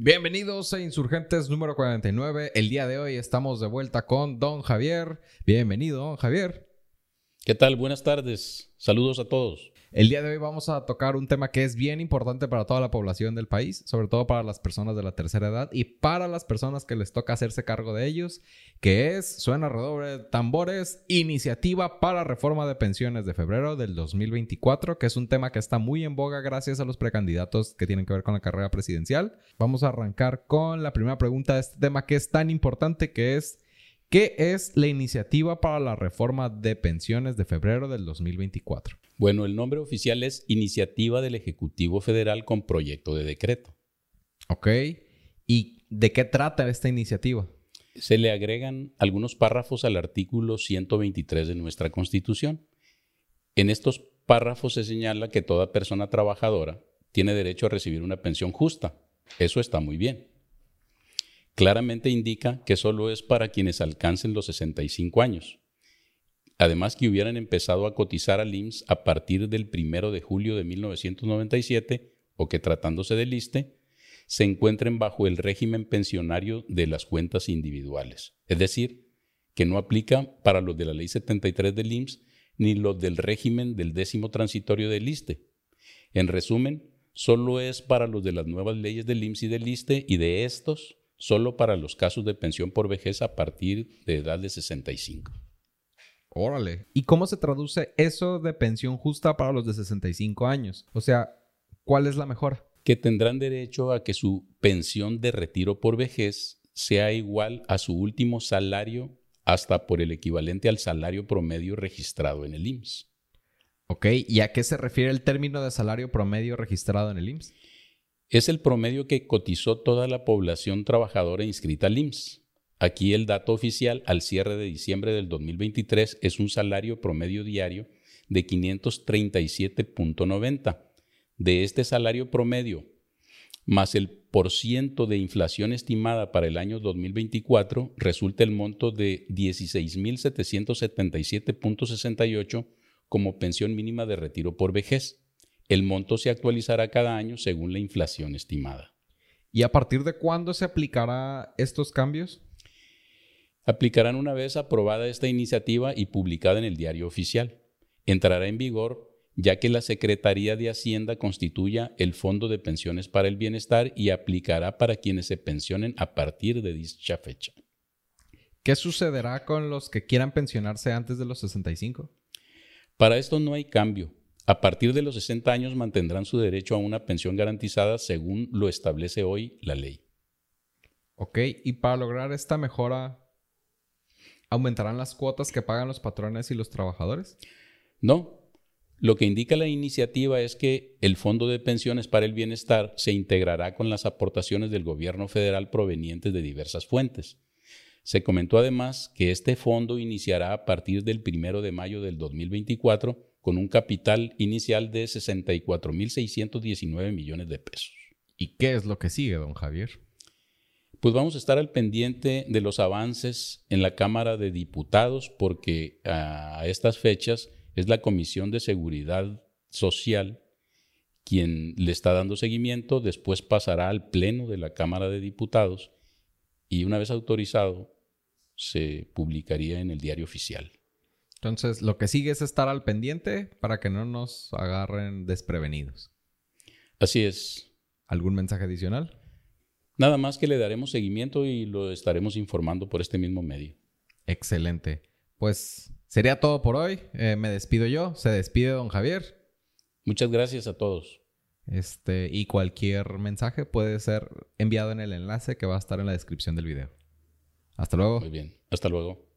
Bienvenidos a Insurgentes número 49. El día de hoy estamos de vuelta con Don Javier. Bienvenido, Don Javier. ¿Qué tal? Buenas tardes. Saludos a todos. El día de hoy vamos a tocar un tema que es bien importante para toda la población del país, sobre todo para las personas de la tercera edad y para las personas que les toca hacerse cargo de ellos, que es, suena redoble tambores, iniciativa para reforma de pensiones de febrero del 2024, que es un tema que está muy en boga gracias a los precandidatos que tienen que ver con la carrera presidencial. Vamos a arrancar con la primera pregunta de este tema que es tan importante, que es... ¿Qué es la iniciativa para la reforma de pensiones de febrero del 2024? Bueno, el nombre oficial es Iniciativa del Ejecutivo Federal con Proyecto de Decreto. Ok. ¿Y de qué trata esta iniciativa? Se le agregan algunos párrafos al artículo 123 de nuestra Constitución. En estos párrafos se señala que toda persona trabajadora tiene derecho a recibir una pensión justa. Eso está muy bien claramente indica que solo es para quienes alcancen los 65 años. Además que hubieran empezado a cotizar al IMSS a partir del 1 de julio de 1997 o que tratándose del ISTE, se encuentren bajo el régimen pensionario de las cuentas individuales. Es decir, que no aplica para los de la Ley 73 del IMSS ni los del régimen del décimo transitorio del ISTE. En resumen, solo es para los de las nuevas leyes del IMSS y del ISTE y de estos solo para los casos de pensión por vejez a partir de edad de 65. Órale. ¿Y cómo se traduce eso de pensión justa para los de 65 años? O sea, ¿cuál es la mejor? Que tendrán derecho a que su pensión de retiro por vejez sea igual a su último salario hasta por el equivalente al salario promedio registrado en el IMSS. Ok, ¿y a qué se refiere el término de salario promedio registrado en el IMSS? es el promedio que cotizó toda la población trabajadora inscrita al IMSS. Aquí el dato oficial al cierre de diciembre del 2023 es un salario promedio diario de 537.90. De este salario promedio, más el porciento de inflación estimada para el año 2024, resulta el monto de 16.777.68 como pensión mínima de retiro por vejez. El monto se actualizará cada año según la inflación estimada. ¿Y a partir de cuándo se aplicará estos cambios? Aplicarán una vez aprobada esta iniciativa y publicada en el diario oficial. Entrará en vigor ya que la Secretaría de Hacienda constituya el Fondo de Pensiones para el Bienestar y aplicará para quienes se pensionen a partir de dicha fecha. ¿Qué sucederá con los que quieran pensionarse antes de los 65? Para esto no hay cambio. A partir de los 60 años mantendrán su derecho a una pensión garantizada según lo establece hoy la ley. Ok, y para lograr esta mejora, ¿aumentarán las cuotas que pagan los patrones y los trabajadores? No. Lo que indica la iniciativa es que el Fondo de Pensiones para el Bienestar se integrará con las aportaciones del gobierno federal provenientes de diversas fuentes. Se comentó además que este fondo iniciará a partir del 1 de mayo del 2024 con un capital inicial de 64.619 millones de pesos. ¿Y qué es lo que sigue, don Javier? Pues vamos a estar al pendiente de los avances en la Cámara de Diputados porque a estas fechas es la Comisión de Seguridad Social quien le está dando seguimiento, después pasará al Pleno de la Cámara de Diputados y una vez autorizado se publicaría en el diario oficial. Entonces, lo que sigue es estar al pendiente para que no nos agarren desprevenidos. Así es. ¿Algún mensaje adicional? Nada más que le daremos seguimiento y lo estaremos informando por este mismo medio. Excelente. Pues sería todo por hoy. Eh, me despido yo. Se despide don Javier. Muchas gracias a todos. Este, y cualquier mensaje puede ser enviado en el enlace que va a estar en la descripción del video. Hasta luego. Muy bien. Hasta luego.